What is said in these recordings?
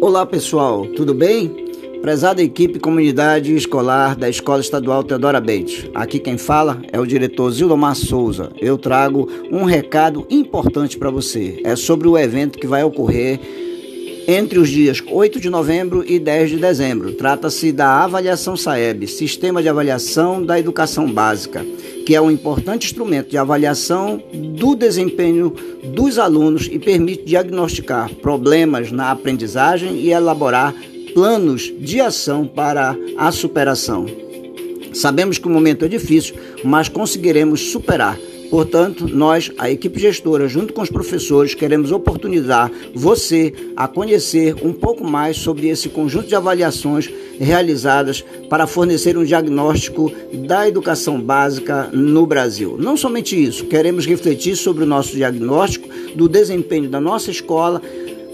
Olá pessoal, tudo bem? Prezada equipe comunidade escolar da Escola Estadual Teodora Bates. Aqui quem fala é o diretor Zildomar Souza. Eu trago um recado importante para você. É sobre o evento que vai ocorrer entre os dias 8 de novembro e 10 de dezembro. Trata-se da avaliação SAEB, Sistema de Avaliação da Educação Básica, que é um importante instrumento de avaliação do desempenho dos alunos e permite diagnosticar problemas na aprendizagem e elaborar planos de ação para a superação. Sabemos que o momento é difícil, mas conseguiremos superar Portanto, nós, a equipe gestora, junto com os professores, queremos oportunizar você a conhecer um pouco mais sobre esse conjunto de avaliações realizadas para fornecer um diagnóstico da educação básica no Brasil. Não somente isso, queremos refletir sobre o nosso diagnóstico do desempenho da nossa escola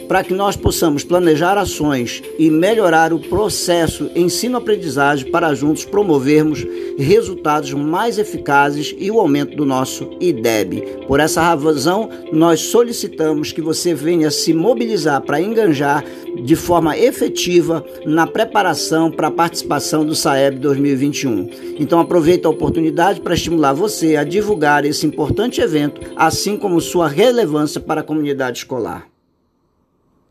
para que nós possamos planejar ações e melhorar o processo ensino-aprendizagem para juntos promovermos resultados mais eficazes e o aumento do nosso IDEB. Por essa razão, nós solicitamos que você venha se mobilizar para enganjar de forma efetiva na preparação para a participação do SAEB 2021. Então aproveite a oportunidade para estimular você a divulgar esse importante evento, assim como sua relevância para a comunidade escolar.